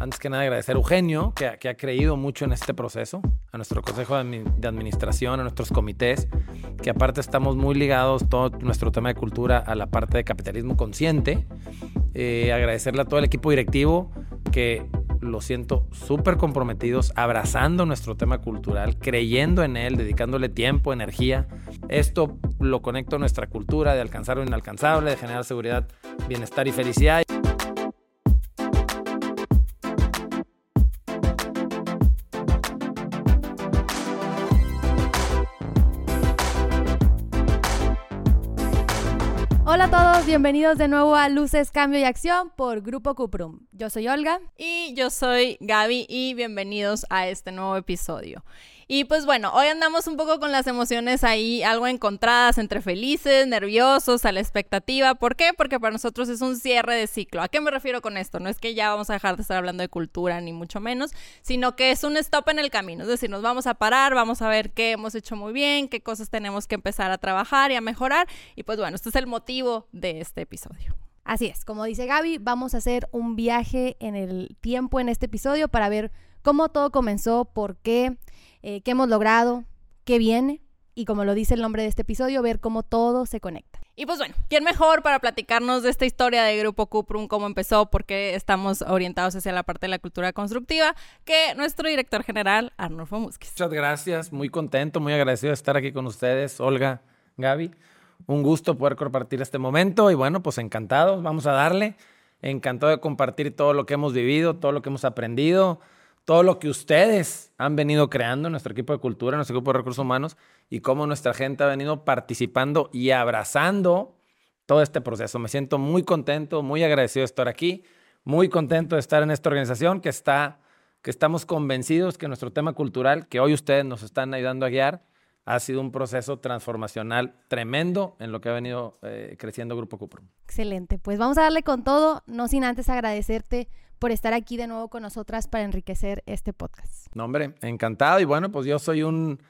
antes que nada agradecer a Eugenio, que, que ha creído mucho en este proceso, a nuestro consejo de, administración, a nuestros comités, que aparte estamos muy ligados todo nuestro tema de cultura a la parte de capitalismo consciente. Eh, agradecerle a todo el equipo directivo que lo siento súper comprometidos, abrazando nuestro tema cultural, creyendo en él, dedicándole tiempo, energía. Esto lo conecto a nuestra cultura de alcanzar lo inalcanzable, de generar seguridad, bienestar y felicidad. Bienvenidos de nuevo a Luces, Cambio y Acción por Grupo Cuprum. Yo soy Olga. Y yo soy Gaby y bienvenidos a este nuevo episodio. Y pues bueno, hoy andamos un poco con las emociones ahí algo encontradas entre felices, nerviosos, a la expectativa. ¿Por qué? Porque para nosotros es un cierre de ciclo. ¿A qué me refiero con esto? No es que ya vamos a dejar de estar hablando de cultura, ni mucho menos, sino que es un stop en el camino. Es decir, nos vamos a parar, vamos a ver qué hemos hecho muy bien, qué cosas tenemos que empezar a trabajar y a mejorar. Y pues bueno, este es el motivo de este episodio. Así es, como dice Gaby, vamos a hacer un viaje en el tiempo en este episodio para ver cómo todo comenzó, por qué eh, qué hemos logrado, qué viene y como lo dice el nombre de este episodio, ver cómo todo se conecta. Y pues bueno, ¿quién mejor para platicarnos de esta historia de Grupo Cuprum, cómo empezó, por qué estamos orientados hacia la parte de la cultura constructiva, que nuestro director general, Arnulfo Musquiz. Muchas gracias, muy contento, muy agradecido de estar aquí con ustedes, Olga, Gaby. Un gusto poder compartir este momento y bueno, pues encantados, vamos a darle. Encantado de compartir todo lo que hemos vivido, todo lo que hemos aprendido, todo lo que ustedes han venido creando, nuestro equipo de cultura, nuestro equipo de recursos humanos, y cómo nuestra gente ha venido participando y abrazando todo este proceso. Me siento muy contento, muy agradecido de estar aquí, muy contento de estar en esta organización que está, que estamos convencidos que nuestro tema cultural, que hoy ustedes nos están ayudando a guiar, ha sido un proceso transformacional tremendo en lo que ha venido eh, creciendo Grupo Cuprum. Excelente, pues vamos a darle con todo, no sin antes agradecerte por estar aquí de nuevo con nosotras para enriquecer este podcast. No, hombre, encantado. Y bueno, pues yo soy un,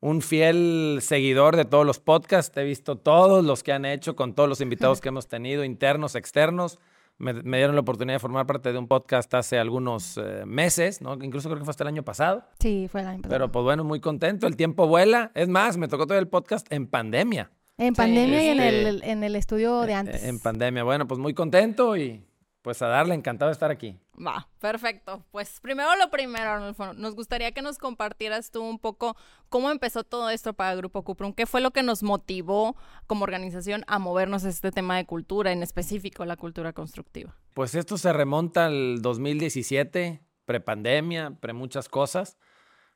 un fiel seguidor de todos los podcasts. He visto todos los que han hecho con todos los invitados que hemos tenido, internos, externos. Me, dieron la oportunidad de formar parte de un podcast hace algunos eh, meses, ¿no? Incluso creo que fue hasta el año pasado. Sí, fue el año pasado. Pero pues bueno, muy contento. El tiempo vuela. Es más, me tocó todo el podcast en pandemia. En pandemia y en este, el, en el estudio de antes. En pandemia. Bueno, pues muy contento y pues a darle, encantado de estar aquí. Va, perfecto. Pues primero lo primero, Arnulfo, nos gustaría que nos compartieras tú un poco cómo empezó todo esto para Grupo Cuprum, qué fue lo que nos motivó como organización a movernos a este tema de cultura, en específico la cultura constructiva. Pues esto se remonta al 2017, prepandemia, pre muchas cosas.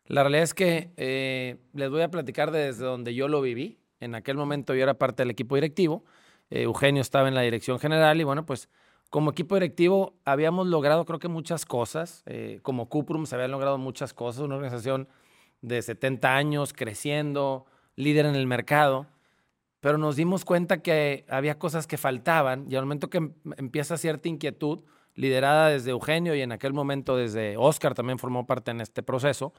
La realidad es que eh, les voy a platicar desde donde yo lo viví. En aquel momento yo era parte del equipo directivo, eh, Eugenio estaba en la dirección general y bueno, pues como equipo directivo habíamos logrado creo que muchas cosas. Eh, como Cuprum se habían logrado muchas cosas. Una organización de 70 años, creciendo, líder en el mercado. Pero nos dimos cuenta que había cosas que faltaban y al momento que em, empieza cierta inquietud, liderada desde Eugenio y en aquel momento desde Oscar también formó parte en este proceso,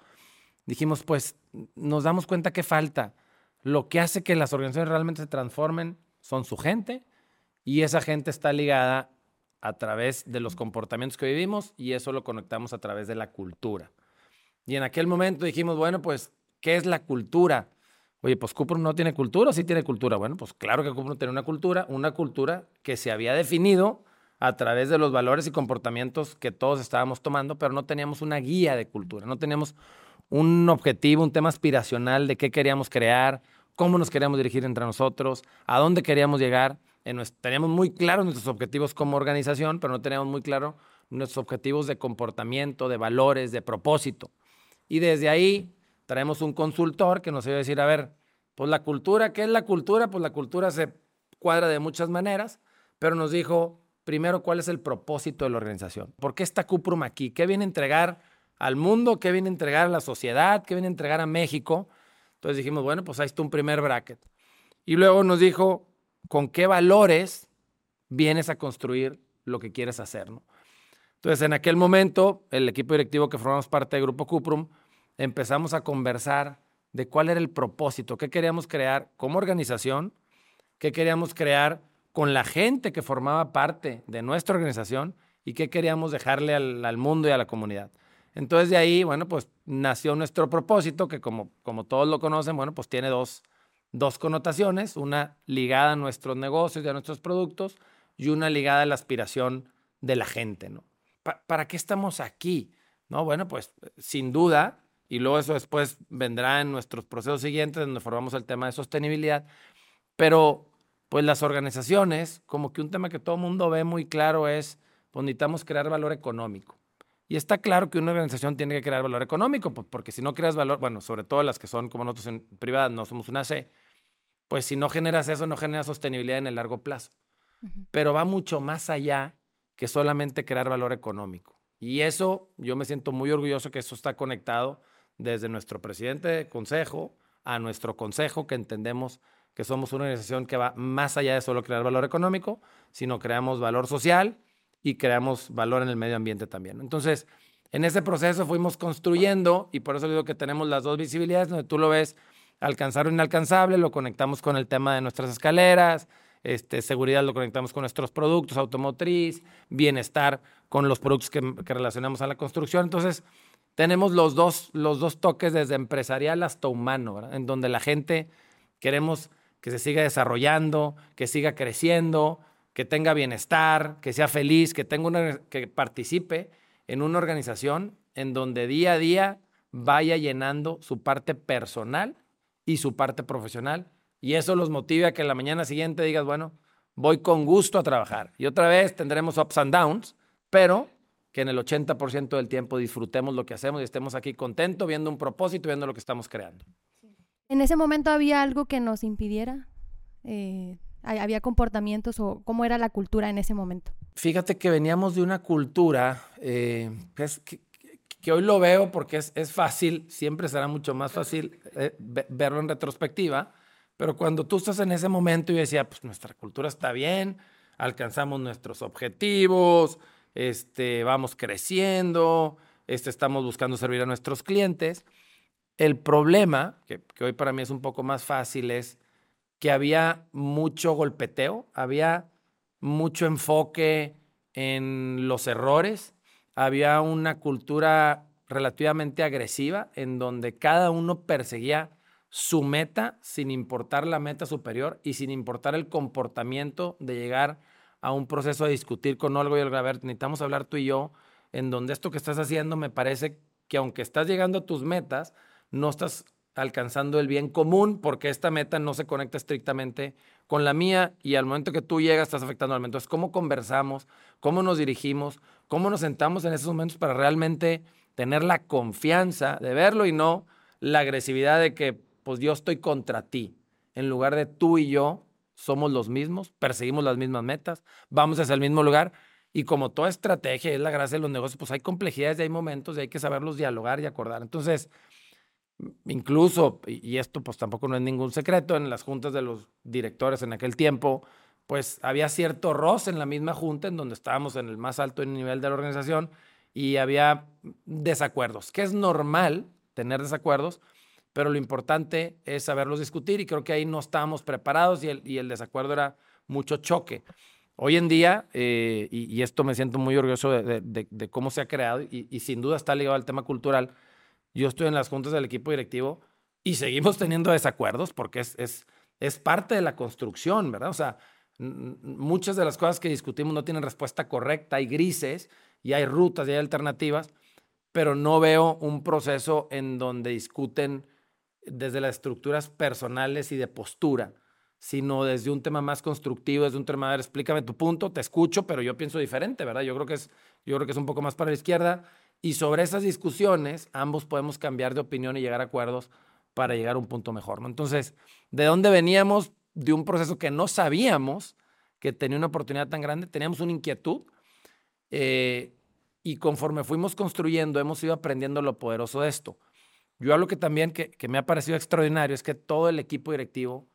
dijimos pues nos damos cuenta que falta. Lo que hace que las organizaciones realmente se transformen son su gente y esa gente está ligada a través de los comportamientos que vivimos y eso lo conectamos a través de la cultura. Y en aquel momento dijimos, bueno, pues, ¿qué es la cultura? Oye, pues Cuprum no tiene cultura sí tiene cultura. Bueno, pues claro que Cuprum tiene una cultura, una cultura que se había definido a través de los valores y comportamientos que todos estábamos tomando, pero no teníamos una guía de cultura, no teníamos un objetivo, un tema aspiracional de qué queríamos crear, cómo nos queríamos dirigir entre nosotros, a dónde queríamos llegar teníamos muy claros nuestros objetivos como organización, pero no teníamos muy claro nuestros objetivos de comportamiento, de valores, de propósito. Y desde ahí traemos un consultor que nos iba a decir, a ver, pues la cultura, ¿qué es la cultura? Pues la cultura se cuadra de muchas maneras, pero nos dijo, primero, ¿cuál es el propósito de la organización? ¿Por qué está Cuprum aquí? ¿Qué viene a entregar al mundo? ¿Qué viene a entregar a la sociedad? ¿Qué viene a entregar a México? Entonces dijimos, bueno, pues ahí está un primer bracket. Y luego nos dijo, con qué valores vienes a construir lo que quieres hacer. ¿no? Entonces, en aquel momento, el equipo directivo que formamos parte del Grupo Cuprum, empezamos a conversar de cuál era el propósito, qué queríamos crear como organización, qué queríamos crear con la gente que formaba parte de nuestra organización y qué queríamos dejarle al, mundo y a la comunidad. Entonces de ahí, bueno, pues nació nuestro propósito, que como, como todos lo conocen, bueno, pues tiene dos, dos connotaciones, una ligada a nuestros negocios y a nuestros productos y una ligada a la aspiración de la gente, ¿no? ¿Para qué estamos aquí? No, bueno, pues sin duda, y luego eso después vendrá en nuestros procesos siguientes, donde formamos el tema de sostenibilidad, pero pues las organizaciones, como que un tema que todo el mundo ve muy claro es, pues necesitamos crear valor económico. Y está claro que una organización tiene que crear valor económico, porque si no creas valor, bueno, sobre todo las que son como nosotros en privadas, no somos una C, pues si no generas eso, no generas sostenibilidad en el largo plazo. Pero va mucho más allá que solamente crear valor económico. Y eso, yo me siento muy orgulloso que eso está conectado desde nuestro presidente de consejo a nuestro consejo, que entendemos que somos una organización que va más allá de solo crear valor económico, sino creamos valor social y creamos valor en el medio ambiente también. Entonces, en ese proceso fuimos construyendo y por eso digo que tenemos las dos visibilidades, donde tú lo ves alcanzar lo inalcanzable, lo conectamos con el tema de nuestras escaleras, este, seguridad lo conectamos con nuestros productos, automotriz, bienestar con los productos que, relacionamos a la construcción. Entonces, tenemos los dos, los dos toques desde empresarial hasta humano, en donde la gente queremos que se siga desarrollando, que siga creciendo, que tenga bienestar, que sea feliz, que, tenga una, que participe en una organización en donde día a día vaya llenando su parte personal y su parte profesional. Y eso los motive a que la mañana siguiente digas, bueno, voy con gusto a trabajar. Y otra vez tendremos ups and downs, pero que en el 80% del tiempo disfrutemos lo que hacemos y estemos aquí contentos, viendo un propósito, viendo lo que estamos creando. ¿En ese momento había algo que nos impidiera eh, ¿Había comportamientos o cómo era la cultura en ese momento? Fíjate que veníamos de una cultura eh, que, hoy lo veo porque es, es, fácil, siempre será mucho más fácil eh, verlo en retrospectiva, pero cuando tú estás en ese momento y decía, pues nuestra cultura está bien, alcanzamos nuestros objetivos, este, vamos creciendo, este, estamos buscando servir a nuestros clientes. El problema, que, que hoy para mí es un poco más fácil, es que había mucho golpeteo, había mucho enfoque en los errores, había una cultura relativamente agresiva en donde cada uno perseguía su meta sin importar la meta superior y sin importar el comportamiento de llegar a un proceso de discutir con algo y el ver, necesitamos hablar tú y yo, en donde esto que estás haciendo me parece que aunque estás llegando a tus metas, no estás alcanzando el bien común porque esta meta no se conecta estrictamente con la mía y al momento que tú llegas estás afectando al. Entonces, ¿cómo conversamos? ¿Cómo nos dirigimos? ¿Cómo nos sentamos en esos momentos para realmente tener la confianza de verlo y no la agresividad de que pues yo estoy contra ti en lugar de tú y yo somos los mismos, perseguimos las mismas metas, vamos hacia el mismo lugar y como toda estrategia es la gracia de los negocios, pues hay complejidades y hay momentos y hay que saberlos dialogar y acordar. Entonces, incluso, y esto pues tampoco no es ningún secreto, en las juntas de los directores en aquel tiempo, pues había cierto roce en la misma junta en donde estábamos en el más alto nivel de la organización y había desacuerdos, que es normal tener desacuerdos, pero lo importante es saberlos discutir y creo que ahí no estábamos preparados y el, y el desacuerdo era mucho choque. Hoy en día, eh, y, esto me siento muy orgulloso de, de, cómo se ha creado y, y sin duda está ligado al tema cultural, yo estoy en las juntas del equipo directivo y seguimos teniendo desacuerdos porque es, es, es parte de la construcción, ¿verdad? O sea, muchas de las cosas que discutimos no tienen respuesta correcta, hay grises y hay rutas y hay alternativas, pero no veo un proceso en donde discuten desde las estructuras personales y de postura, sino desde un tema más constructivo, desde un tema, a ver, explícame tu punto, te escucho, pero yo pienso diferente, ¿verdad? Yo creo que es, yo creo que es un poco más para la izquierda y sobre esas discusiones, ambos podemos cambiar de opinión y llegar a acuerdos para llegar a un punto mejor. ¿no? Entonces, ¿de dónde veníamos? De un proceso que no sabíamos que tenía una oportunidad tan grande, teníamos una inquietud eh, y conforme fuimos construyendo, hemos ido aprendiendo lo poderoso de esto. Yo algo que también que, me ha parecido extraordinario es que todo el equipo directivo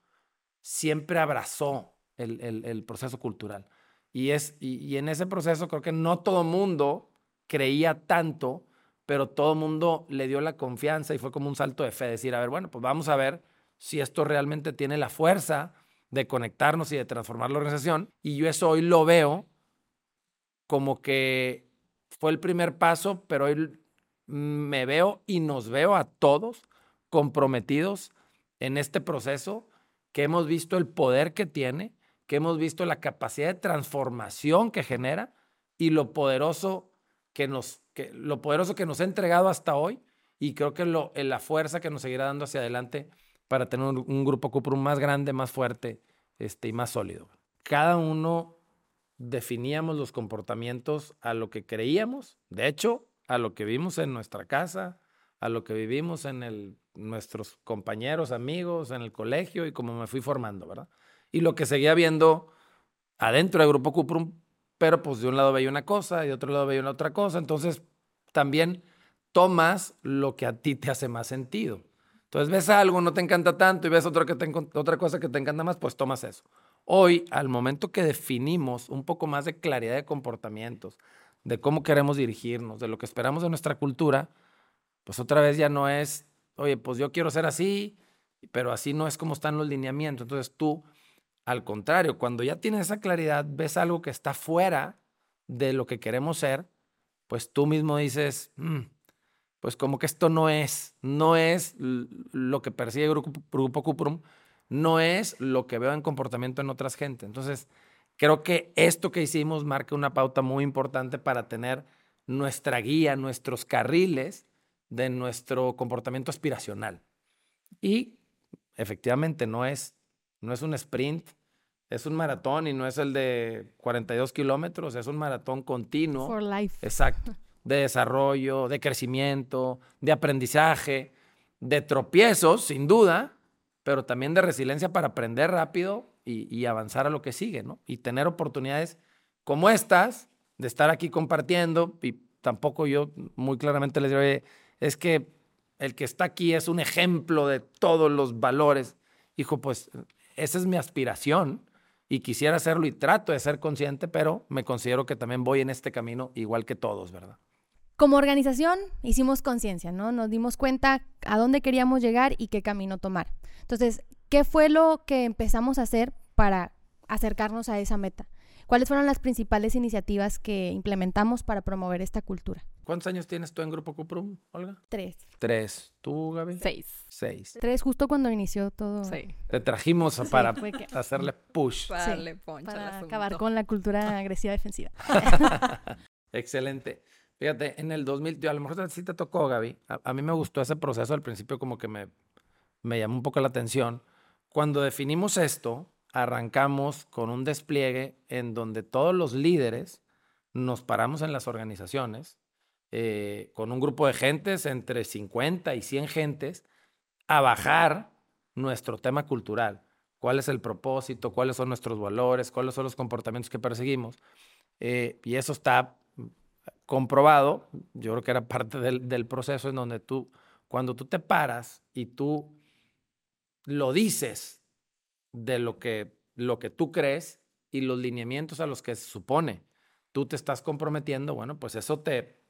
siempre abrazó el, proceso cultural. Y, es, y, en ese proceso creo que no todo mundo creía tanto, pero todo el mundo le dio la confianza y fue como un salto de fe, decir, a ver, bueno, pues vamos a ver si esto realmente tiene la fuerza de conectarnos y de transformar la organización. Y yo eso hoy lo veo como que fue el primer paso, pero hoy me veo y nos veo a todos comprometidos en este proceso, que hemos visto el poder que tiene, que hemos visto la capacidad de transformación que genera y lo poderoso que nos, que, lo poderoso que nos ha entregado hasta hoy y creo que lo, la fuerza que nos seguirá dando hacia adelante para tener un, grupo Cuprum más grande, más fuerte este, y más sólido. Cada uno definíamos los comportamientos a lo que creíamos, de hecho, a lo que vimos en nuestra casa, a lo que vivimos en el, nuestros compañeros, amigos, en el colegio y como me fui formando, ¿verdad? Y lo que seguía viendo adentro del Grupo Cuprum, pero pues de un lado veía una cosa y de otro lado veía una otra cosa, entonces también tomas lo que a ti te hace más sentido. Entonces ves algo, no te encanta tanto y ves otra, que otra cosa que te encanta más, pues tomas eso. Hoy, al momento que definimos un poco más de claridad de comportamientos, de cómo queremos dirigirnos, de lo que esperamos de nuestra cultura, pues otra vez ya no es, oye, pues yo quiero ser así, pero así no es como están los lineamientos. Entonces tú, al contrario, cuando ya tienes esa claridad, ves algo que está fuera de lo que queremos ser, pues tú mismo dices, mm, pues como que esto no es, no es lo que persigue Grupo, Grupo Cuprum, no es lo que veo en comportamiento en otras gente. Entonces, creo que esto que hicimos marca una pauta muy importante para tener nuestra guía, nuestros carriles de nuestro comportamiento aspiracional. Y efectivamente no es, no es un sprint, es un maratón y no es el de 42 kilómetros, es un maratón continuo. For life. Exacto. De desarrollo, de crecimiento, de aprendizaje, de tropiezos, sin duda, pero también de resiliencia para aprender rápido y, avanzar a lo que sigue, ¿no? Y tener oportunidades como estas, de estar aquí compartiendo, y tampoco yo muy claramente les digo, es que el que está aquí es un ejemplo de todos los valores. Hijo, pues esa es mi aspiración y quisiera hacerlo y trato de ser consciente, pero me considero que también voy en este camino igual que todos, ¿verdad? Como organización hicimos conciencia, ¿no? Nos dimos cuenta a dónde queríamos llegar y qué camino tomar. Entonces, ¿qué fue lo que empezamos a hacer para acercarnos a esa meta? ¿Cuáles fueron las principales iniciativas que implementamos para promover esta cultura? ¿Cuántos años tienes tú en Grupo Cuprum, Olga? Tres. Tres. ¿Tú, Gaby? Seis. Seis. Tres, justo cuando inició todo. Sí. Te trajimos para hacerle push. Para para acabar con la cultura agresiva defensiva. Excelente. Fíjate, en el 2000, a lo mejor sí te tocó, Gaby. A, mí me gustó ese proceso al principio, como que me, me llamó un poco la atención. Cuando definimos esto, arrancamos con un despliegue en donde todos los líderes nos paramos en las organizaciones, eh, con un grupo de gentes, entre 50 y 100 gentes, a bajar nuestro tema cultural. ¿Cuál es el propósito? ¿Cuáles son nuestros valores? ¿Cuáles son los comportamientos que perseguimos? Eh, y eso está comprobado, yo creo que era parte del, proceso en donde tú, cuando tú te paras y tú lo dices de lo que, lo que tú crees y los lineamientos a los que se supone tú te estás comprometiendo, bueno, pues eso te,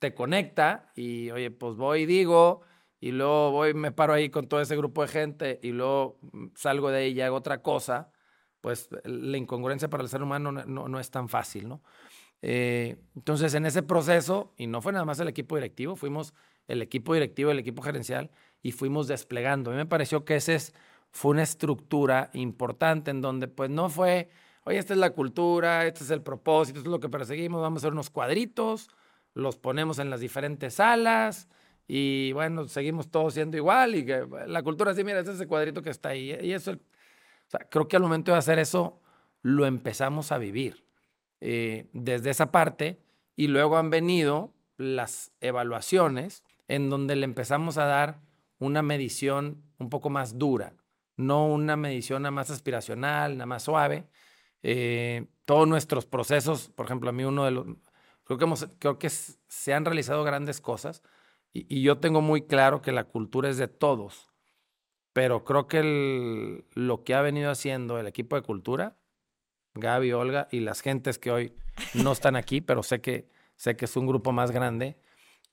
te conecta y, oye, pues voy y digo, y luego voy, me paro ahí con todo ese grupo de gente y luego salgo de ahí y hago otra cosa, pues la incongruencia para el ser humano no, no es tan fácil, ¿no? Eh, entonces, en ese proceso, y no fue nada más el equipo directivo, fuimos el equipo directivo, el equipo gerencial, y fuimos desplegando. A mí me pareció que esa fue una estructura importante en donde pues no fue, oye, esta es la cultura, este es el propósito, esto es lo que perseguimos, vamos a hacer unos cuadritos, los ponemos en las diferentes salas y bueno, seguimos todos siendo igual y la cultura sí, mira, es ese cuadrito que está ahí. Y eso, creo que al momento de hacer eso, lo empezamos a vivir. Eh, desde esa parte y luego han venido las evaluaciones en donde le empezamos a dar una medición un poco más dura, no una medición nada más aspiracional, nada más suave. Eh, todos nuestros procesos, por ejemplo, a mí uno de los, creo que, hemos, creo que se han realizado grandes cosas y, yo tengo muy claro que la cultura es de todos, pero creo que lo que ha venido haciendo el equipo de cultura Gaby, Olga y las gentes que hoy no están aquí, pero sé que, sé que es un grupo más grande,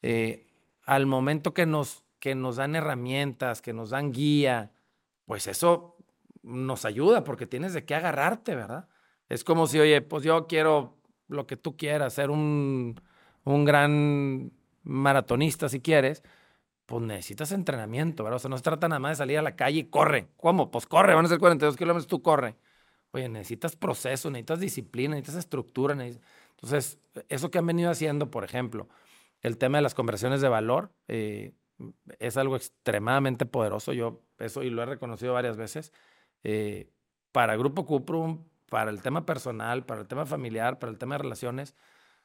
eh, al momento que nos, que nos dan herramientas, que nos dan guía, pues eso nos ayuda porque tienes de qué agarrarte, ¿verdad? Es como si, oye, pues yo quiero lo que tú quieras, ser un, un gran maratonista si quieres, pues necesitas entrenamiento, ¿verdad? O sea, no se trata nada más de salir a la calle y corre. ¿Cómo? Pues corre, van a ser 42 kilómetros, tú corre. Oye, necesitas proceso, necesitas disciplina, necesitas estructura. Entonces, eso que han venido haciendo, por ejemplo, el tema de las conversiones de valor eh, es algo extremadamente poderoso. Yo eso y lo he reconocido varias veces. Eh, para Grupo Cuprum, para el tema personal, para el tema familiar, para el tema de relaciones.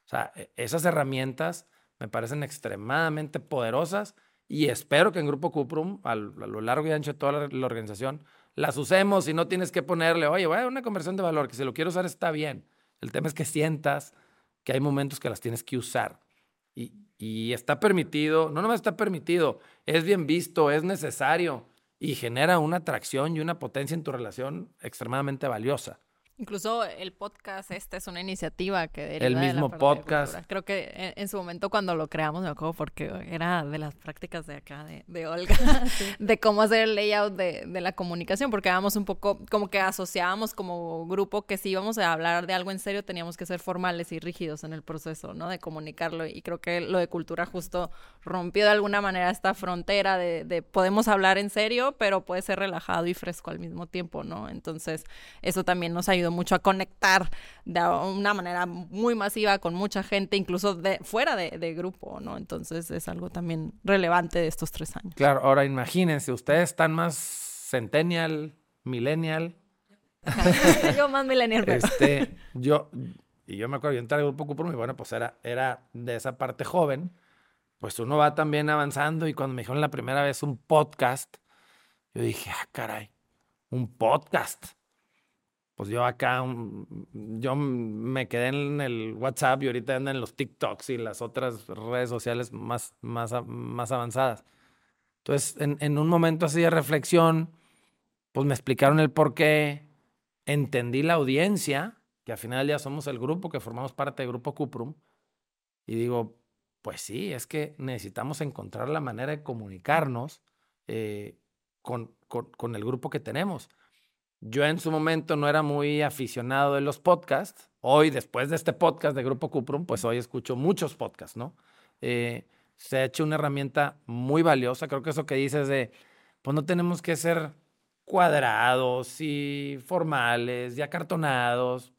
O sea, e, esas herramientas me parecen extremadamente poderosas y espero que en Grupo Cuprum, a lo largo y ancho de toda la, organización, las usemos y no tienes que ponerle, oye, voy a una conversión de valor, que si lo quiero usar está bien. El tema es que sientas que hay momentos que las tienes que usar. Y, y está permitido, no nomás está permitido, es bien visto, es necesario y genera una atracción y una potencia en tu relación extremadamente valiosa. Incluso el podcast este es una iniciativa que deriva El mismo podcast. Creo que en, su momento cuando lo creamos me acuerdo porque era de las prácticas de acá de, Olga, de cómo hacer el layout de, de, la comunicación, porque éramos un poco como que asociábamos como grupo que si íbamos a hablar de algo en serio teníamos que ser formales y rígidos en el proceso, ¿no? De comunicarlo y creo que lo de cultura justo rompió de alguna manera esta frontera de, de podemos hablar en serio, pero puede ser relajado y fresco al mismo tiempo, ¿no? Entonces eso también nos mucho a conectar de una manera muy masiva con mucha gente, incluso de fuera de, grupo, ¿no? Entonces es algo también relevante de estos tres años. Claro, ahora imagínense, ustedes están más centennial, millennial. yo más millennial. Este, yo, y yo me acuerdo, yo entré al grupo Cuprum y bueno, pues era, era de esa parte joven, pues uno va también avanzando y cuando me dijeron la primera vez un podcast, yo dije, ah, caray, un podcast pues yo acá, yo me quedé en el WhatsApp y ahorita andan los TikToks y las otras redes sociales más, más, más avanzadas. Entonces, en, un momento así de reflexión, pues me explicaron el por qué, entendí la audiencia, que al final día somos el grupo, que formamos parte del grupo Cuprum, y digo, pues sí, es que necesitamos encontrar la manera de comunicarnos eh, con, con el grupo que tenemos. Yo en su momento no era muy aficionado de los podcasts. Hoy, después de este podcast de Grupo Cuprum, pues hoy escucho muchos podcasts, ¿no? Eh, se ha hecho una herramienta muy valiosa. Creo que eso que dices de, pues no tenemos que ser cuadrados y formales y acartonados.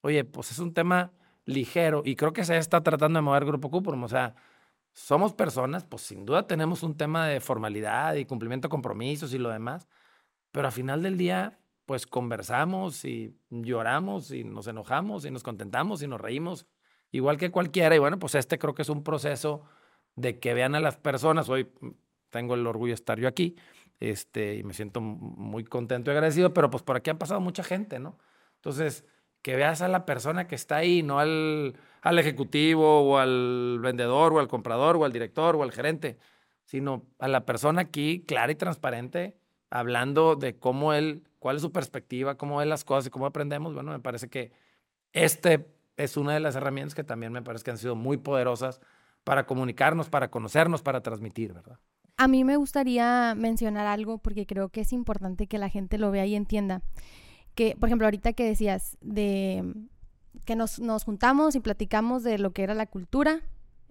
Oye, pues es un tema ligero y creo que se está tratando de mover Grupo Cuprum. O sea, somos personas, pues sin duda tenemos un tema de formalidad y cumplimiento de compromisos y lo demás, pero al final del día pues conversamos y lloramos y nos enojamos y nos contentamos y nos reímos, igual que cualquiera. Y bueno, pues este creo que es un proceso de que vean a las personas. Hoy tengo el orgullo de estar yo aquí este, y me siento muy contento y agradecido, pero pues por aquí ha pasado mucha gente, ¿no? Entonces, que veas a la persona que está ahí, no al, al ejecutivo o al vendedor o al comprador o al director o al gerente, sino a la persona aquí clara y transparente, hablando de cómo él cuál es su perspectiva, cómo ve las cosas y cómo aprendemos, bueno, me parece que este es una de las herramientas que también me parece que han sido muy poderosas para comunicarnos, para conocernos, para transmitir, ¿verdad? A mí me gustaría mencionar algo porque creo que es importante que la gente lo vea y entienda. Que, por ejemplo, ahorita que decías de que nos, nos juntamos y platicamos de lo que era la cultura,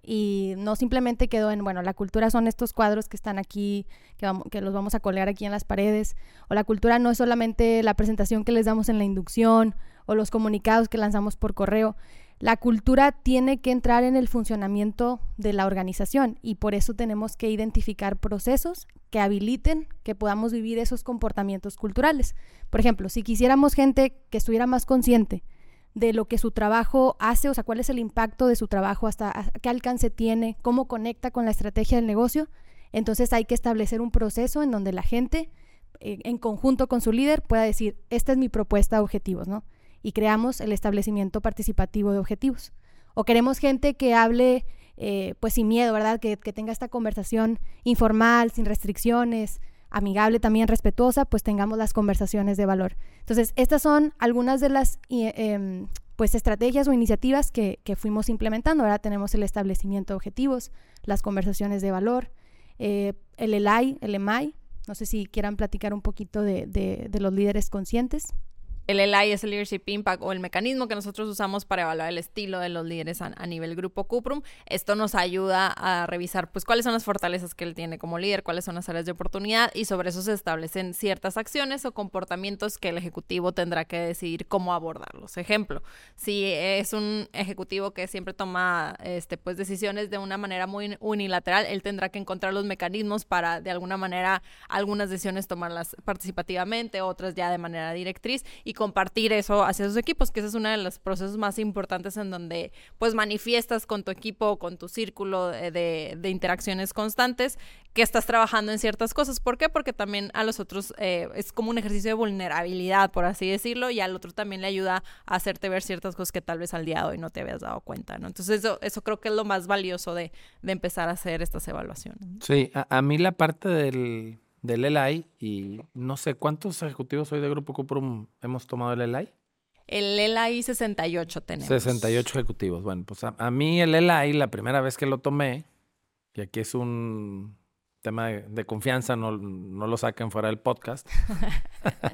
y no simplemente quedó en, bueno, la cultura son estos cuadros que están aquí, que, que los vamos a colgar aquí en las paredes, o la cultura no es solamente la presentación que les damos en la inducción o los comunicados que lanzamos por correo. La cultura tiene que entrar en el funcionamiento de la organización y por eso tenemos que identificar procesos que habiliten que podamos vivir esos comportamientos culturales. Por ejemplo, si quisiéramos gente que estuviera más consciente de lo que su trabajo hace, o sea, cuál es el impacto de su trabajo, hasta qué alcance tiene, cómo conecta con la estrategia del negocio. Entonces hay que establecer un proceso en donde la gente, eh, en conjunto con su líder, pueda decir, esta es mi propuesta de objetivos, ¿no? Y creamos el establecimiento participativo de objetivos. O queremos gente que hable, eh, pues sin miedo, ¿verdad? Que, que tenga esta conversación informal, sin restricciones, amigable también, respetuosa, pues tengamos las conversaciones de valor. Entonces, estas son algunas de las em, pues estrategias o iniciativas que, fuimos implementando. Ahora tenemos el establecimiento de objetivos, las conversaciones de valor, eh, el ELAI, el EMAI. No sé si quieran platicar un poquito de, de los líderes conscientes. El LI es el Leadership Impact o el mecanismo que nosotros usamos para evaluar el estilo de los líderes a, nivel grupo Cuprum. Esto nos ayuda a revisar pues cuáles son las fortalezas que él tiene como líder, cuáles son las áreas de oportunidad y sobre eso se establecen ciertas acciones o comportamientos que el ejecutivo tendrá que decidir cómo abordarlos. Ejemplo, si es un ejecutivo que siempre toma este, pues, decisiones de una manera muy unilateral, él tendrá que encontrar los mecanismos para de alguna manera algunas decisiones tomarlas participativamente, otras ya de manera directriz y compartir eso hacia sus equipos, que ese es uno de los procesos más importantes en donde pues manifiestas con tu equipo, con tu círculo de, interacciones constantes que estás trabajando en ciertas cosas. ¿Por qué? Porque también a los otros eh, es como un ejercicio de vulnerabilidad, por así decirlo, y al otro también le ayuda a hacerte ver ciertas cosas que tal vez al día de hoy no te habías dado cuenta, ¿no? Entonces eso, eso creo que es lo más valioso de, empezar a hacer estas evaluaciones. Sí, a mí la parte del del LI y no sé cuántos ejecutivos hoy de Grupo Cuprum hemos tomado el LI. El LI 68 tenemos. 68 ejecutivos. Bueno, pues a, mí el LI, la primera vez que lo tomé, y aquí es un tema de, confianza, no, no, lo saquen fuera del podcast.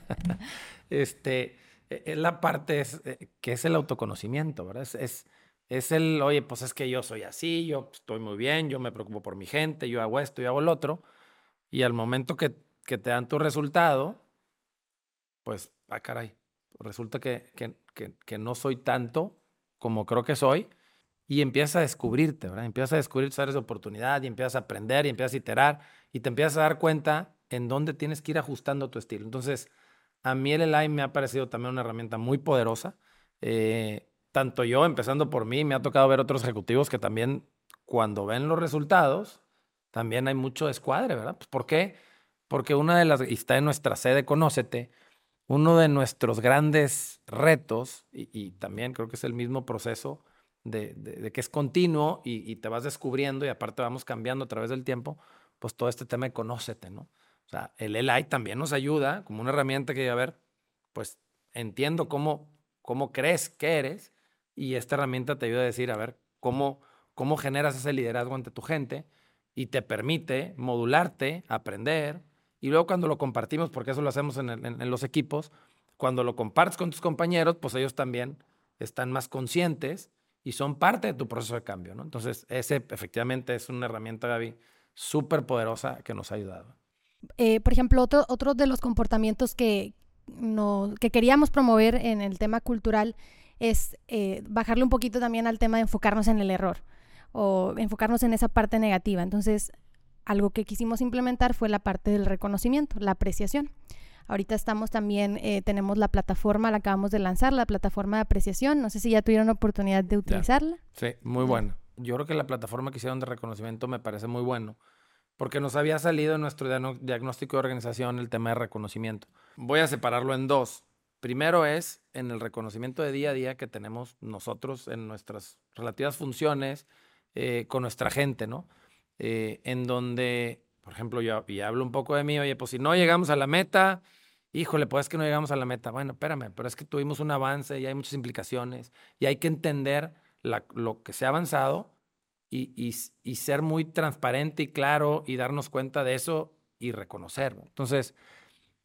este, e, es la parte es, eh, que es el autoconocimiento, ¿verdad? Es, es, es, el, oye, pues es que yo soy así, yo estoy muy bien, yo me preocupo por mi gente, yo hago esto, yo hago el otro y al momento que, te dan tu resultado, pues, ah, caray, resulta que, que, no soy tanto como creo que soy. Y empiezas a descubrirte, ¿verdad? Empiezas a descubrir áreas de oportunidad y empiezas a aprender y empiezas a iterar y te empiezas a dar cuenta en dónde tienes que ir ajustando tu estilo. Entonces, a mí el LI me ha parecido también una herramienta muy poderosa. Eh, tanto yo, empezando por mí, me ha tocado ver otros ejecutivos que también cuando ven los resultados, también hay mucho escuadre, ¿verdad? Pues, ¿Por qué? Porque una de las, y está en nuestra sede Conócete, uno de nuestros grandes retos, y, también creo que es el mismo proceso de, que es continuo y, te vas descubriendo y aparte vamos cambiando a través del tiempo, pues todo este tema de Conócete, ¿no? O sea, el LI también nos ayuda como una herramienta que, a ver, pues entiendo cómo, cómo crees que eres y esta herramienta te ayuda a decir, a ver, cómo, cómo generas ese liderazgo ante tu gente y te permite modularte, aprender, y luego cuando lo compartimos, porque eso lo hacemos en, los equipos, cuando lo compartes con tus compañeros, pues ellos también están más conscientes y son parte de tu proceso de cambio, ¿no? Entonces, ese efectivamente es una herramienta, Gaby, súper poderosa que nos ha ayudado. Eh, por ejemplo, otro, otro de los comportamientos que, no, que queríamos promover en el tema cultural es eh, bajarle un poquito también al tema de enfocarnos en el error o enfocarnos en esa parte negativa. Entonces, algo que quisimos implementar fue la parte del reconocimiento, la apreciación. Ahorita estamos también, eh, tenemos la plataforma, la acabamos de lanzar, la plataforma de apreciación. No sé si ya tuvieron oportunidad de utilizarla. Sí, muy buena. Yo creo que la plataforma que hicieron de reconocimiento me parece muy bueno, porque nos había salido en nuestro diagnóstico de organización el tema de reconocimiento. Voy a separarlo en dos. Primero es en el reconocimiento de día a día que tenemos nosotros en nuestras relativas funciones, eh, con nuestra gente, ¿no? Eh, en donde, por ejemplo, yo y hablo un poco de mí, oye, pues si no llegamos a la meta, híjole, pues es que no llegamos a la meta. Bueno, espérame, pero es que tuvimos un avance y hay muchas implicaciones y hay que entender lo que se ha avanzado y, y, ser muy transparente y claro y darnos cuenta de eso y reconocerlo. Entonces,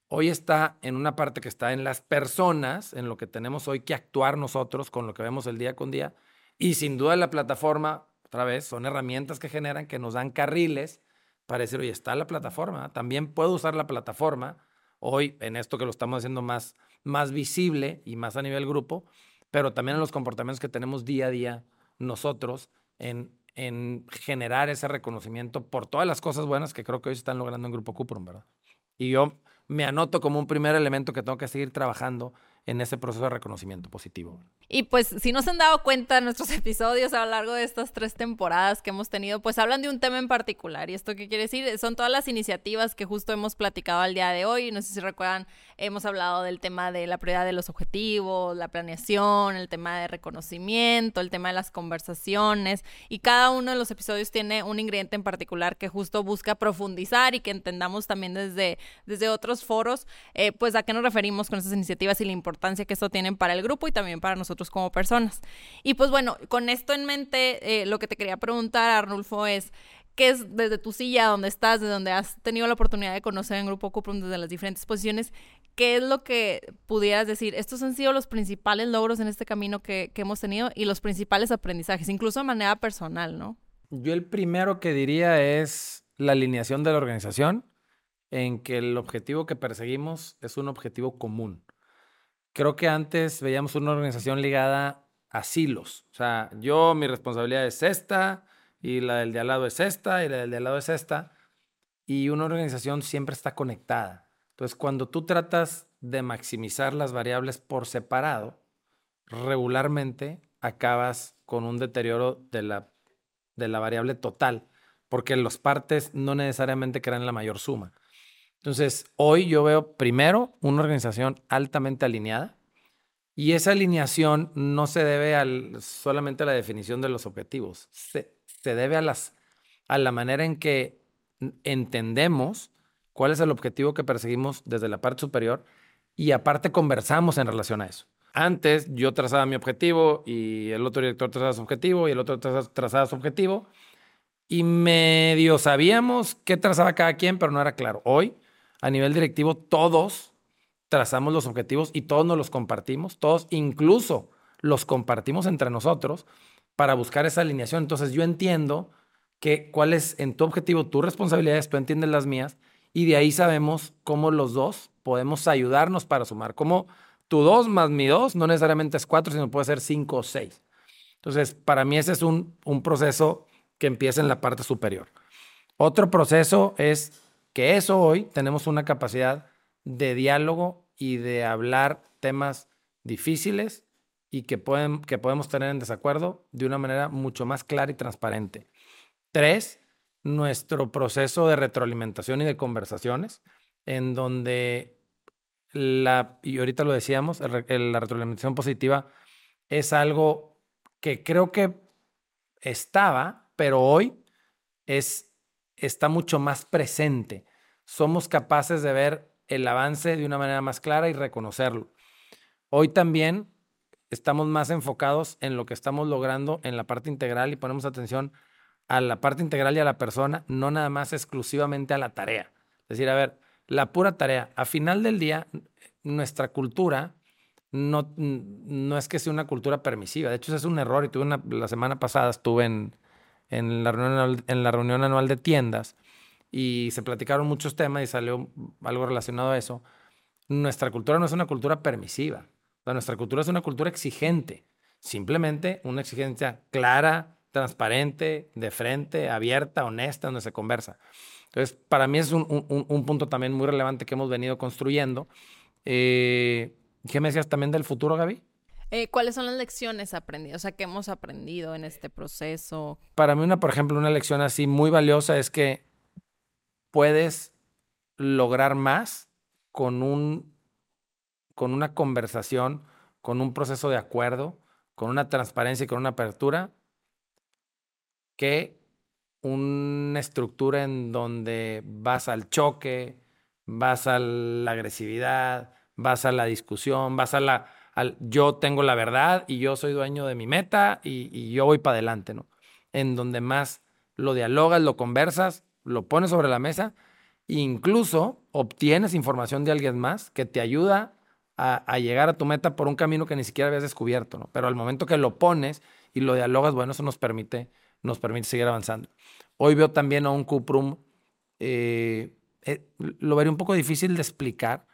hoy está en una parte que está en las personas, en lo que tenemos hoy que actuar nosotros con lo que vemos el día con día. Y sin duda la plataforma otra vez, son herramientas que generan, que nos dan carriles para decir, oye, está la plataforma, también puedo usar la plataforma hoy en esto que lo estamos haciendo más, más visible y más a nivel grupo, pero también en los comportamientos que tenemos día a día nosotros en, en generar ese reconocimiento por todas las cosas buenas que creo que hoy se están logrando en Grupo Cuprum, ¿verdad? Y yo me anoto como un primer elemento que tengo que seguir trabajando en ese proceso de reconocimiento positivo. Y pues si no se han dado cuenta, nuestros episodios a lo largo de estas tres temporadas que hemos tenido, pues hablan de un tema en particular. ¿Y esto qué quiere decir? Son todas las iniciativas que justo hemos platicado al día de hoy. No sé si recuerdan, hemos hablado del tema de la prioridad de los objetivos, la planeación, el tema de reconocimiento, el tema de las conversaciones. Y cada uno de los episodios tiene un ingrediente en particular que justo busca profundizar y que entendamos también desde, desde otros foros, eh, pues a qué nos referimos con estas iniciativas y la importancia que esto tiene para el grupo y también para nosotros como personas. Y pues bueno, con esto en mente, eh, lo que te quería preguntar, Arnulfo, es ¿qué es desde tu silla, donde estás, de donde has tenido la oportunidad de conocer en Grupo Cuprum desde las diferentes posiciones? ¿Qué es lo que pudieras decir? Estos han sido los principales logros en este camino que, que hemos tenido y los principales aprendizajes, incluso de manera personal, ¿no? Yo el primero que diría es la alineación de la organización en que el objetivo que perseguimos es un objetivo común. Creo que antes veíamos una organización ligada a silos. O sea, yo mi responsabilidad es esta y la del de al lado es esta y la del de al lado es esta. Y una organización siempre está conectada. Entonces, cuando tú tratas de maximizar las variables por separado, regularmente acabas con un deterioro de la, de la variable total, porque los partes no necesariamente crean la mayor suma. Entonces, hoy yo veo primero una organización altamente alineada y esa alineación no se debe al, solamente a la definición de los objetivos, se, se debe a, las, a la manera en que entendemos cuál es el objetivo que perseguimos desde la parte superior y aparte conversamos en relación a eso. Antes yo trazaba mi objetivo y el otro director trazaba su objetivo y el otro trazaba su objetivo y medio sabíamos qué trazaba cada quien, pero no era claro. Hoy a nivel directivo todos trazamos los objetivos y todos nos los compartimos, todos incluso los compartimos entre nosotros para buscar esa alineación. Entonces yo entiendo que cuál es en tu objetivo tus responsabilidades, tú entiendes las mías y de ahí sabemos cómo los dos podemos ayudarnos para sumar. Como tu dos más mi dos no necesariamente es cuatro, sino puede ser cinco o seis. Entonces, para mí ese es un, proceso que empieza en la parte superior. Otro proceso es que eso hoy tenemos una capacidad de diálogo y de hablar temas difíciles y que podemos tener en desacuerdo de una manera mucho más clara y transparente. Tres, nuestro proceso de retroalimentación y de conversaciones, en donde la, y ahorita lo decíamos, la retroalimentación positiva es algo que creo que estaba, pero hoy es está mucho más presente. Somos capaces de ver el avance de una manera más clara y reconocerlo. Hoy también estamos más enfocados en lo que estamos logrando en la parte integral y ponemos atención a la parte integral y a la persona, no nada más exclusivamente a la tarea. Es decir, a ver, la pura tarea. A final del día, nuestra cultura no, no es que sea una cultura permisiva. De hecho, ese es un error. Y tuve una, la semana pasada estuve en, en la, reunión, en la reunión anual de tiendas y se platicaron muchos temas y salió algo relacionado a eso. Nuestra cultura no es una cultura permisiva. nuestra cultura es una cultura exigente. Simplemente una exigencia clara, transparente, de frente, abierta, honesta, donde se conversa. Entonces, para mí es un, un, punto también muy relevante que hemos venido construyendo. Eh, ¿Qué me decías también del futuro, Gaby? Eh, ¿Cuáles son las lecciones aprendidas? O sea, ¿qué hemos aprendido en este proceso? Para mí, una, por ejemplo, una lección así muy valiosa es que puedes lograr más con, un, con una conversación, con un proceso de acuerdo, con una transparencia y con una apertura, que una estructura en donde vas al choque, vas a la agresividad, vas a la discusión, vas a la yo tengo la verdad y yo soy dueño de mi meta y, yo voy para adelante, ¿no? En donde más lo dialogas, lo conversas, lo pones sobre la mesa, e incluso obtienes información de alguien más que te ayuda a, llegar a tu meta por un camino que ni siquiera habías descubierto, ¿no? Pero al momento que lo pones y lo dialogas, bueno, eso nos permite, nos permite seguir avanzando. Hoy veo también a un Cuprum, eh, eh, lo veré un poco difícil de explicar,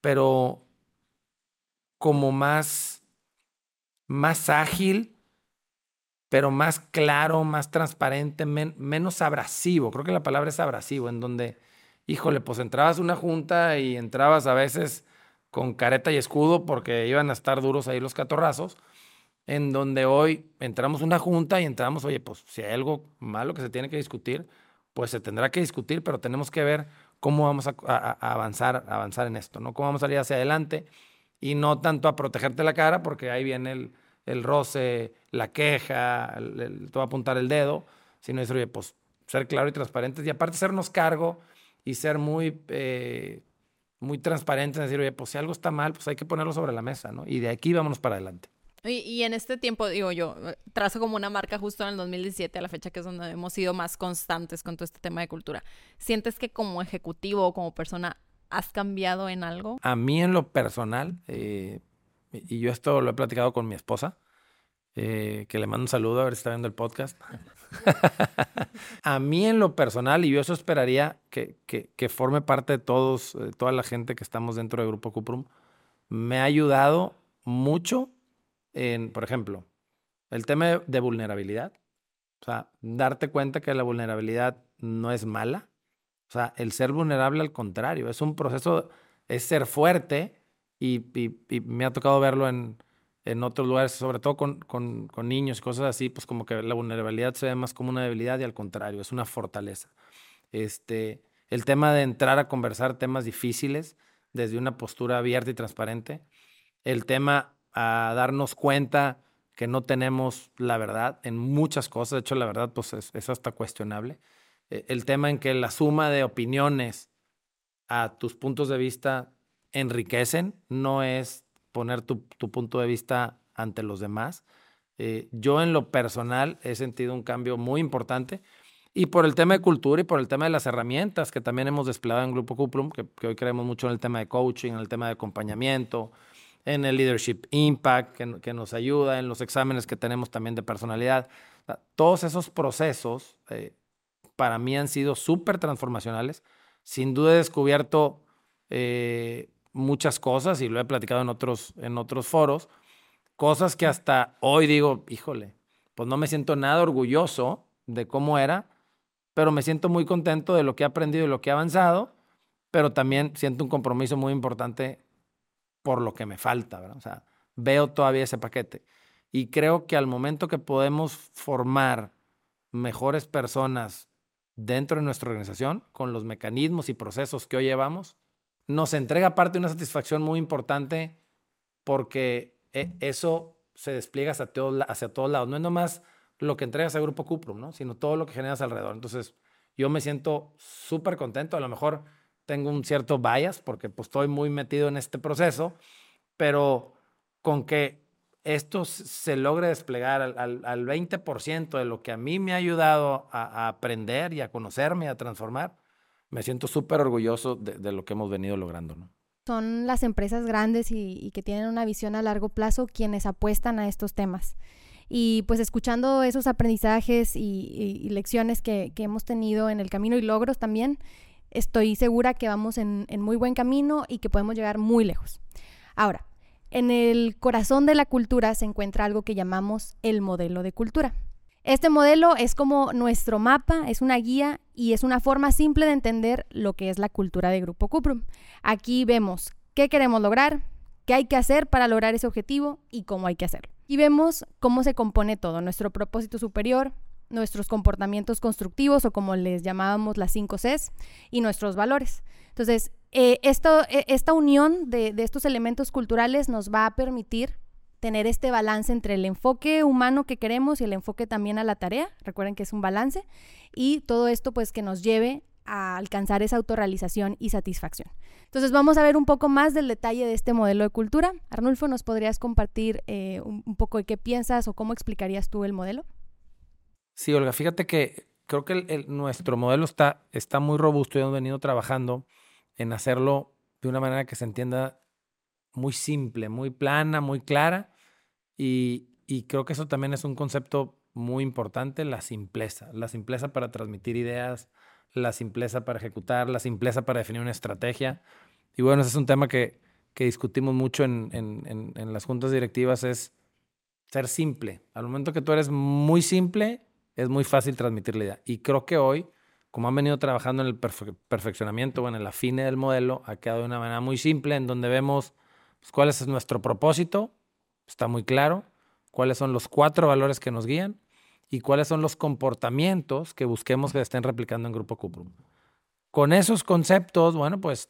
pero como más, más ágil, pero más claro, más transparente, menos abrasivo. Creo que la palabra es abrasivo, en donde, híjole, pues entrabas una junta y entrabas a veces con careta y escudo porque iban a estar duros ahí los catorrazos, en donde hoy entramos una junta y entramos, oye, pues si hay algo malo que se tiene que discutir, pues se tendrá que discutir, pero tenemos que ver cómo vamos a, avanzar, avanzar en esto, ¿no? Cómo vamos a salir hacia adelante y no tanto a protegerte la cara, porque ahí viene el, el roce, la queja, el, te va a apuntar el dedo, sino decir, oye, pues ser claro y transparentes y aparte sernos cargo y ser muy, eh, muy transparentes, decir, oye, pues si algo está mal, pues hay que ponerlo sobre la mesa, ¿no? Y de aquí vámonos para adelante. Y, en este tiempo, digo yo, trazo como una marca justo en el 2017, a la fecha que es donde hemos sido más constantes con todo este tema de cultura. ¿Sientes que como ejecutivo o como persona has cambiado en algo? A mí en lo personal, eh, y yo esto lo he platicado con mi esposa, eh, que le mando un saludo a ver si está viendo el podcast. a mí en lo personal, y yo eso esperaría que, que, forme parte de todos, toda la gente que estamos dentro del Grupo Cuprum, me ha ayudado mucho por ejemplo, el tema de vulnerabilidad. O sea, darte cuenta que la vulnerabilidad no es mala. O sea, el ser vulnerable al contrario, es un proceso, es ser fuerte y, me ha tocado verlo en, en otros lugares, sobre todo con, con, con, niños y cosas así, pues como que la vulnerabilidad se ve más como una debilidad y al contrario, es una fortaleza. Este, el tema de entrar a conversar temas difíciles desde una postura abierta y transparente, el tema a darnos cuenta que no tenemos la verdad en muchas cosas, de hecho la verdad pues es, es hasta cuestionable, e, el tema en que la suma de opiniones a tus puntos de vista enriquecen, no es poner tu, punto de vista ante los demás. Eh, yo en lo personal he sentido un cambio muy importante y por el tema de cultura y por el tema de las herramientas que también hemos desplegado en Grupo Cuprum, que, hoy creemos mucho en el tema de coaching, en el tema de acompañamiento, en el Leadership Impact, que, nos ayuda, en los exámenes que tenemos también de personalidad. Todos esos procesos eh, para mí han sido súper transformacionales. Sin duda he descubierto eh, muchas cosas y lo he platicado en otros, en otros foros, cosas que hasta hoy digo, híjole, pues no me siento nada orgulloso de cómo era, pero me siento muy contento de lo que he aprendido y lo que he avanzado, pero también siento un compromiso muy importante por lo que me falta, ¿verdad? O sea, veo todavía ese paquete. Y creo que al momento que podemos formar mejores personas dentro de nuestra organización, con los mecanismos y procesos que hoy llevamos, nos entrega aparte una satisfacción muy importante porque e, eso se despliega hacia todos, hacia todos lados. No es nomás lo que entregas al Grupo Cuprum, ¿no? sino todo lo que generas alrededor. Entonces, yo me siento súper contento. A lo mejor tengo un cierto bias porque pues, estoy muy metido en este proceso, pero con que esto se logre desplegar al, al, 20% de lo que a mí me ha ayudado a, aprender y a conocerme y a transformar, me siento súper orgulloso de, lo que hemos venido logrando, ¿no? Son las empresas grandes y, que tienen una visión a largo plazo quienes apuestan a estos temas. Y pues escuchando esos aprendizajes y, lecciones que, hemos tenido en el camino y logros también, estoy segura que vamos en, muy buen camino y que podemos llegar muy lejos. Ahora, en el corazón de la cultura se encuentra algo que llamamos el modelo de cultura. Este modelo es como nuestro mapa, es una guía y es una forma simple de entender lo que es la cultura de Grupo Cuprum. Aquí vemos qué queremos lograr, qué hay que hacer para lograr ese objetivo y cómo hay que hacerlo. Y vemos cómo se compone todo, nuestro propósito superior, nuestros comportamientos constructivos o como les llamábamos las 5 Cs y nuestros valores. Entonces, eh, e, esta unión de, de estos elementos culturales nos va a permitir tener este balance entre el enfoque humano que queremos y el enfoque también a la tarea. Recuerden que es un balance. Y todo esto pues que nos lleve a alcanzar esa autorrealización y satisfacción. Entonces vamos a ver un poco más del detalle de este modelo de cultura. Arnulfo, ¿nos podrías compartir eh, un, poco de qué piensas o cómo explicarías tú el modelo? Sí, Olga, fíjate que creo que nuestro modelo está, está muy robusto y hemos venido trabajando en hacerlo de una manera que se entienda muy simple, muy plana, muy clara y, creo que eso también es un concepto muy importante, la simpleza. La simpleza para transmitir ideas, la simpleza para ejecutar, la simpleza para definir una estrategia. Y bueno, ese es un tema que, que discutimos mucho en, en, en, las juntas directivas, es ser simple. Al momento que tú eres muy simple, es muy fácil transmitir la idea. Y creo que hoy, como han venido trabajando en el perfeccionamiento o en el afine del modelo, ha quedado de una manera muy simple en donde vemos pues, cuál es nuestro propósito, está muy claro, cuáles son los cuatro valores que nos guían y cuáles son los comportamientos que busquemos que estén replicando en Grupo Cuprum. Con esos conceptos, bueno, pues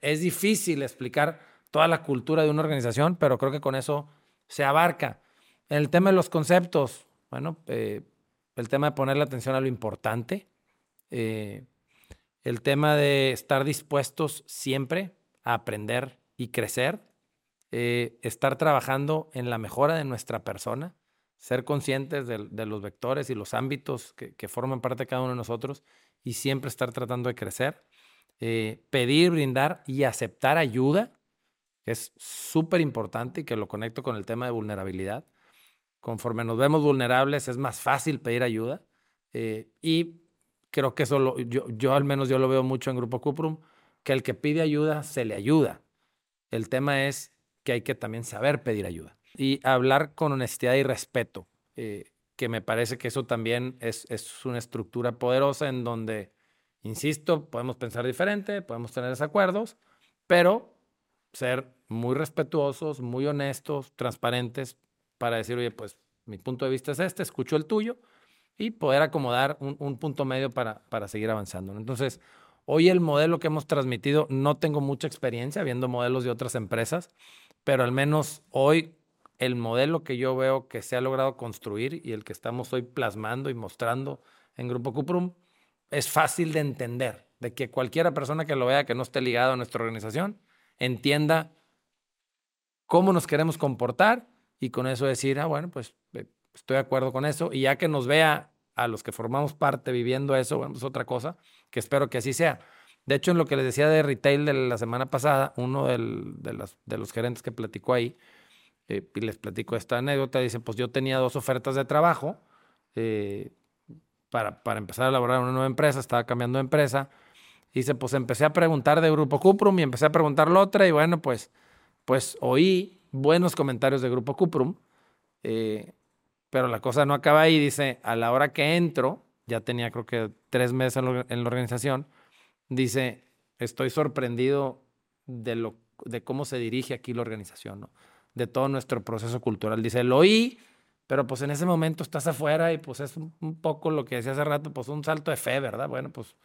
es difícil explicar toda la cultura de una organización, pero creo que con eso se abarca. El tema de los conceptos, bueno, eh, el tema de ponerle atención a lo importante, eh, el tema de estar dispuestos siempre a aprender y crecer, eh, estar trabajando en la mejora de nuestra persona, ser conscientes de, los vectores y los ámbitos que, forman parte de cada uno de nosotros y siempre estar tratando de crecer, eh, pedir, brindar y aceptar ayuda, que es súper importante y que lo conecto con el tema de vulnerabilidad. Conforme nos vemos vulnerables es más fácil pedir ayuda eh, y creo que eso yo, yo al menos yo lo veo mucho en Grupo Cuprum, que el que pide ayuda se le ayuda. El tema es que hay que también saber pedir ayuda y hablar con honestidad y respeto, eh, que me parece que eso también es, es una estructura poderosa en donde, insisto, podemos pensar diferente, podemos tener desacuerdos, pero ser muy respetuosos, muy honestos, transparentes, para decir, oye, pues mi punto de vista es este, escucho el tuyo, y poder acomodar un, un punto medio para, para seguir avanzando. Entonces, hoy el modelo que hemos transmitido, no tengo mucha experiencia viendo modelos de otras empresas, pero al menos hoy el modelo que yo veo que se ha logrado construir y el que estamos hoy plasmando y mostrando en Grupo Cuprum es fácil de entender, de que cualquiera persona que lo vea que no esté ligado a nuestra organización entienda cómo nos queremos comportar y con eso decir, ah, bueno, pues eh, estoy de acuerdo con eso y ya que nos vea a los que formamos parte viviendo eso, bueno, es otra cosa, que espero que así sea. De hecho, en lo que les decía de retail de la semana pasada, uno de, de los gerentes que platicó ahí, eh, y les platico esta anécdota, dice, pues yo tenía dos ofertas de trabajo eh, para, para empezar a elaborar una nueva empresa, estaba cambiando de empresa. Dice, pues empecé a preguntar de Grupo Cuprum y empecé a preguntar la otra y bueno, pues, pues oí buenos comentarios de Grupo Cuprum, eh, pero la cosa no acaba ahí. Dice, a la hora que entro, ya tenía creo que tres meses en, en la organización, dice, estoy sorprendido de, lo, de cómo se dirige aquí la organización, ¿no? de todo nuestro proceso cultural. Dice, lo oí, pero pues en ese momento estás afuera y pues es un, poco lo que decía hace rato, pues un salto de fe, ¿verdad? Bueno, pues,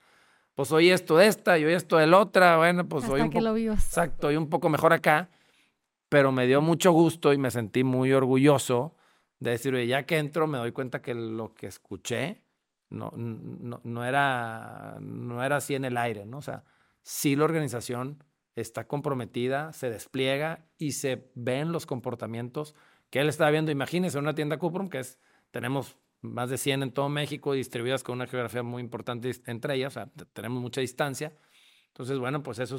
pues oí esto de esta y oí esto de la otra, bueno, pues hoy un que lo Exacto, hoy un poco mejor acá, pero me dio mucho gusto y me sentí muy orgulloso de decir, oye, ya que entro me doy cuenta que lo que escuché no, no, no, era, no era así en el aire, ¿no? O sea, sí la organización está comprometida, se despliega y se ven los comportamientos que él está viendo. Imagínense una tienda Cuprum que es, tenemos más de 100 en todo México, distribuidas con una geografía muy importante entre ellas, o sea, tenemos mucha distancia. Entonces, bueno, pues eso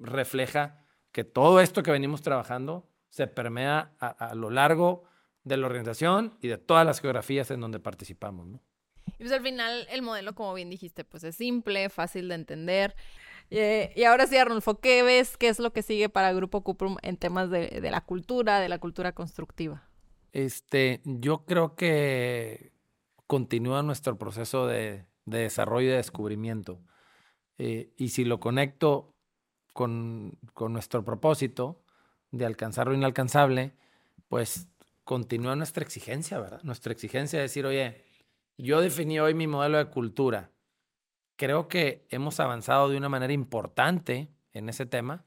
refleja que todo esto que venimos trabajando se permea a, lo largo de la organización y de todas las geografías en donde participamos, ¿no? Y pues al final el modelo, como bien dijiste, pues es simple, fácil de entender. Eh, y ahora sí, Arnulfo, ¿qué ves? ¿Qué es lo que sigue para Grupo Cuprum en temas de, la cultura, de la cultura constructiva? Este, yo creo que continúa nuestro proceso de, desarrollo y de descubrimiento. Eh, y si lo conecto con, con, nuestro propósito de alcanzar lo inalcanzable, pues continúa nuestra exigencia, ¿verdad? Nuestra exigencia de decir, oye, yo definí hoy mi modelo de cultura creo que hemos avanzado de una manera importante en ese tema,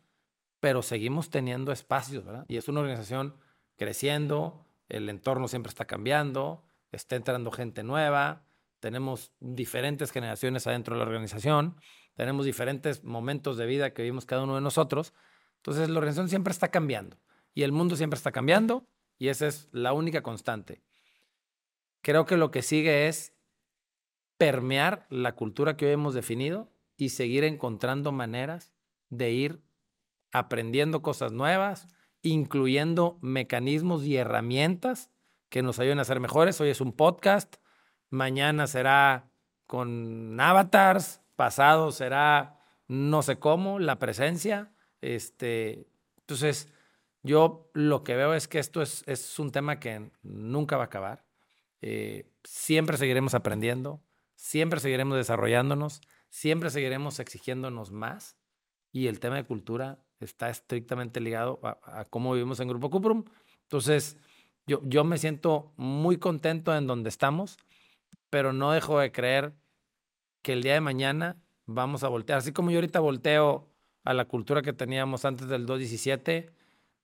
pero seguimos teniendo espacios, ¿verdad? Y es una organización creciendo, el entorno siempre está cambiando, está entrando gente nueva, tenemos diferentes generaciones adentro de la organización, tenemos diferentes momentos de vida que vivimos cada uno de nosotros. Entonces la organización siempre está cambiando y el mundo siempre está cambiando y esa es la única constante. Creo que lo que sigue es permear la cultura que hoy hemos definido y seguir encontrando maneras de ir aprendiendo cosas nuevas, incluyendo mecanismos y herramientas que nos ayuden a ser mejores. Hoy es un podcast, mañana será con avatars, pasado será no sé cómo, la presencia. Este, entonces, yo lo que veo es que esto es, es un tema que nunca va a acabar. Eh, siempre seguiremos aprendiendo, siempre seguiremos desarrollándonos, siempre seguiremos exigiéndonos más y el tema de cultura está estrictamente ligado a, cómo vivimos en Grupo Cuprum. Entonces, yo, yo me siento muy contento en donde estamos, pero no dejo de creer que el día de mañana vamos a voltear. Así como yo ahorita volteo a la cultura que teníamos antes del 217,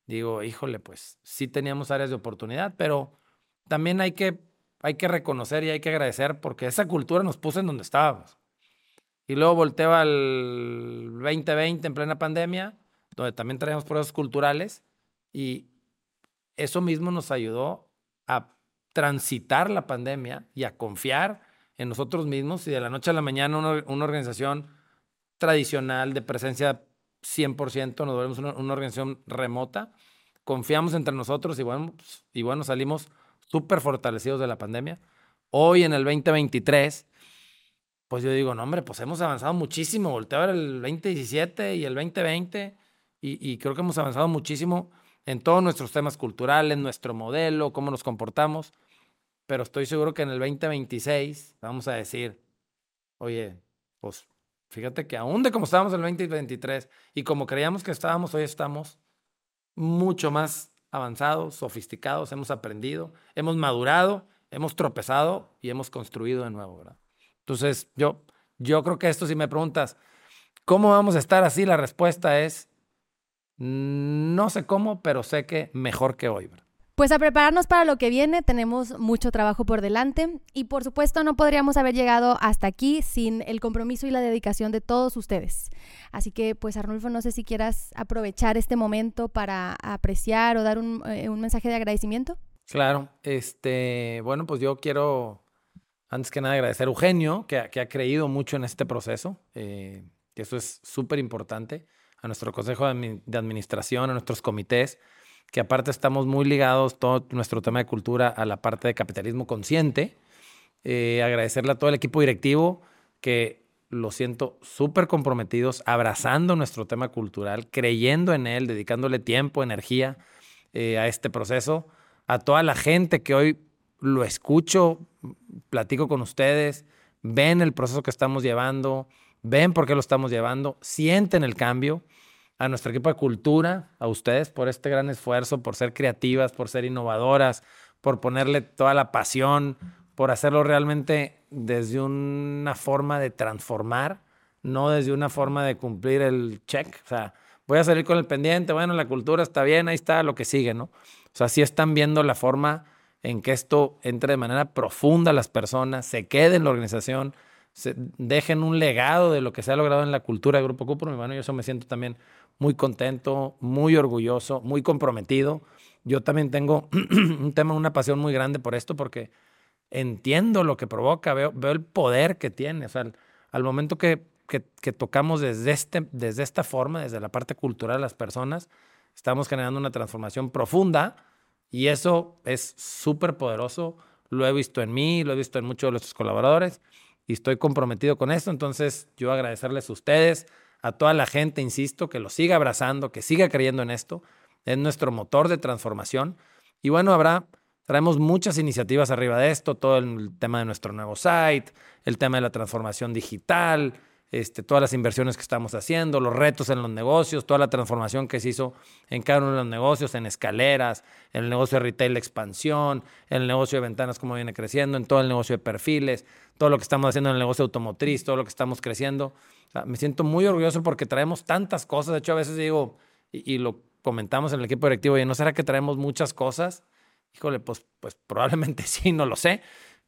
digo, híjole, pues sí teníamos áreas de oportunidad, pero también hay que hay que reconocer y hay que agradecer porque esa cultura nos puso en donde estábamos. Y luego volteo al 2020 en plena pandemia, donde también traíamos procesos culturales Y eso mismo nos ayudó a transitar la pandemia y a confiar en nosotros mismos y de la noche a la mañana una, una organización tradicional de presencia 100%, nos volvemos una, una, organización remota, confiamos entre nosotros y bueno, pues, y bueno salimos súper fortalecidos de la pandemia. Hoy en el 2023, pues yo digo, no hombre, pues hemos avanzado muchísimo, volteo a ver el 2017 y el 2020 y, y creo que hemos avanzado muchísimo en todos nuestros temas culturales, nuestro modelo, cómo nos comportamos, pero estoy seguro que en el 2026 vamos a decir, oye, pues fíjate que aún de como estábamos en el 2023 y como creíamos que estábamos, hoy estamos mucho más avanzados, sofisticados, hemos aprendido, hemos madurado, hemos tropezado y hemos construido de nuevo, ¿verdad? Entonces, yo, yo creo que esto, si me preguntas, ¿cómo vamos a estar así? La respuesta es, no sé cómo, pero sé que mejor que hoy, ¿verdad? Pues a prepararnos para lo que viene, tenemos mucho trabajo por delante y por supuesto no podríamos haber llegado hasta aquí sin el compromiso y la dedicación de todos ustedes. Así que pues Arnulfo, no sé si quieras aprovechar este momento para apreciar o dar un, eh, un mensaje de agradecimiento. Claro, este, bueno, pues yo quiero antes que nada agradecer a Eugenio, que, que ha creído mucho en este proceso, eh, que eso es súper importante, a nuestro consejo de, de administración, a nuestros comités, que aparte estamos muy ligados todo nuestro tema de cultura a la parte de capitalismo consciente. Eh, agradecerle a todo el equipo directivo que lo siento súper comprometidos, abrazando nuestro tema cultural, creyendo en él, dedicándole tiempo, energía eh, a este proceso. A toda la gente que hoy lo escucho, platico con ustedes, ven el proceso que estamos llevando, ven por qué lo estamos llevando, sienten el cambio a nuestro equipo de cultura, a ustedes por este gran esfuerzo, por ser creativas, por ser innovadoras, por ponerle toda la pasión, por hacerlo realmente desde una forma de transformar, no desde una forma de cumplir el check. O sea, voy a salir con el pendiente, bueno, la cultura está bien, ahí está lo que sigue, ¿no? O sea, sí están viendo la forma en que esto entre de manera profunda a las personas, se quede en la organización, se dejen un legado de lo que se ha logrado en la cultura de Grupo Cupro. Y bueno, yo eso me siento también muy contento, muy orgulloso, muy comprometido. Yo también tengo un tema, una pasión muy grande por esto porque entiendo lo que provoca, veo, el poder que tiene. O sea, al, al momento que, que, que, tocamos desde, este, desde esta forma, desde la parte cultural de las personas, estamos generando una transformación profunda y eso es súper poderoso. Lo he visto en mí, lo he visto en muchos de nuestros colaboradores y estoy comprometido con esto. Entonces, yo agradecerles a ustedes, a toda la gente, insisto, que lo siga abrazando, que siga creyendo en esto. Es nuestro motor de transformación. Y bueno, habrá, traemos muchas iniciativas arriba de esto, todo el tema de nuestro nuevo site, el tema de la transformación digital, este, todas las inversiones que estamos haciendo, los retos en los negocios, toda la transformación que se hizo en cada uno de los negocios, en escaleras, en el negocio de retail expansión, en el negocio de ventanas, como viene creciendo, en todo el negocio de perfiles, todo lo que estamos haciendo en el negocio automotriz, todo lo que estamos creciendo me siento muy orgulloso porque traemos tantas cosas. De hecho, a veces digo, y, y, lo comentamos en el equipo directivo, y ¿no será que traemos muchas cosas? Híjole, pues, pues probablemente sí, no lo sé.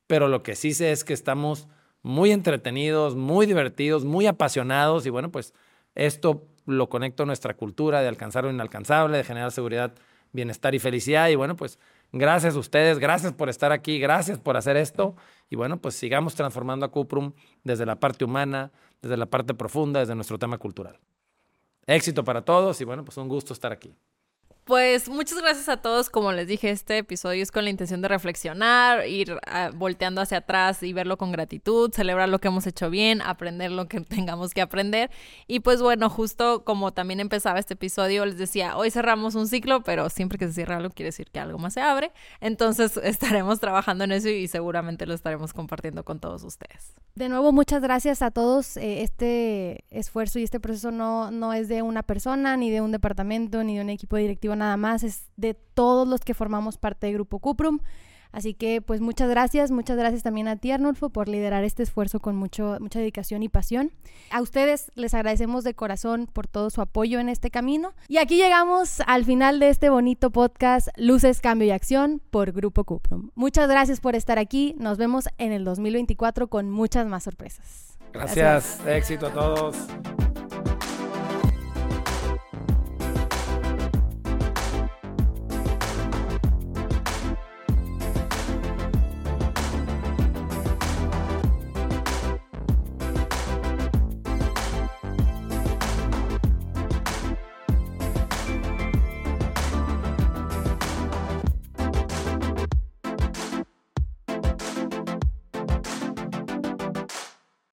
Pero lo que sí sé es que estamos muy entretenidos, muy divertidos, muy apasionados. Y bueno, pues esto lo conecto a nuestra cultura de alcanzar lo inalcanzable, de generar seguridad, bienestar y felicidad. Y bueno, pues gracias a ustedes, gracias por estar aquí, gracias por hacer esto. Y bueno, pues sigamos transformando a Cuprum desde la parte humana, desde la parte profunda, desde nuestro tema cultural. Éxito para todos y bueno, pues un gusto estar aquí. Pues muchas gracias a todos. Como les dije, este episodio es con la intención de reflexionar, ir uh, volteando hacia atrás y verlo con gratitud, celebrar lo que hemos hecho bien, aprender lo que tengamos que aprender. Y pues bueno, justo como también empezaba este episodio, les decía, hoy cerramos un ciclo, pero siempre que se cierra algo quiere decir que algo más se abre. Entonces estaremos trabajando en eso y seguramente lo estaremos compartiendo con todos ustedes. De nuevo, muchas gracias a todos. Eh, este esfuerzo y este proceso no, no es de una persona, ni de un departamento, ni de un equipo directivo nada más, es de todos los que formamos parte del Grupo Cuprum. Así que pues muchas gracias, muchas gracias también a ti Arnulfo por liderar este esfuerzo con mucho, mucha dedicación y pasión. A ustedes les agradecemos de corazón por todo su apoyo en este camino. Y aquí llegamos al final de este bonito podcast Luces, Cambio y Acción por Grupo Cuprum. Muchas gracias por estar aquí, nos vemos en el 2024 con muchas más sorpresas. Gracias, gracias. éxito a todos.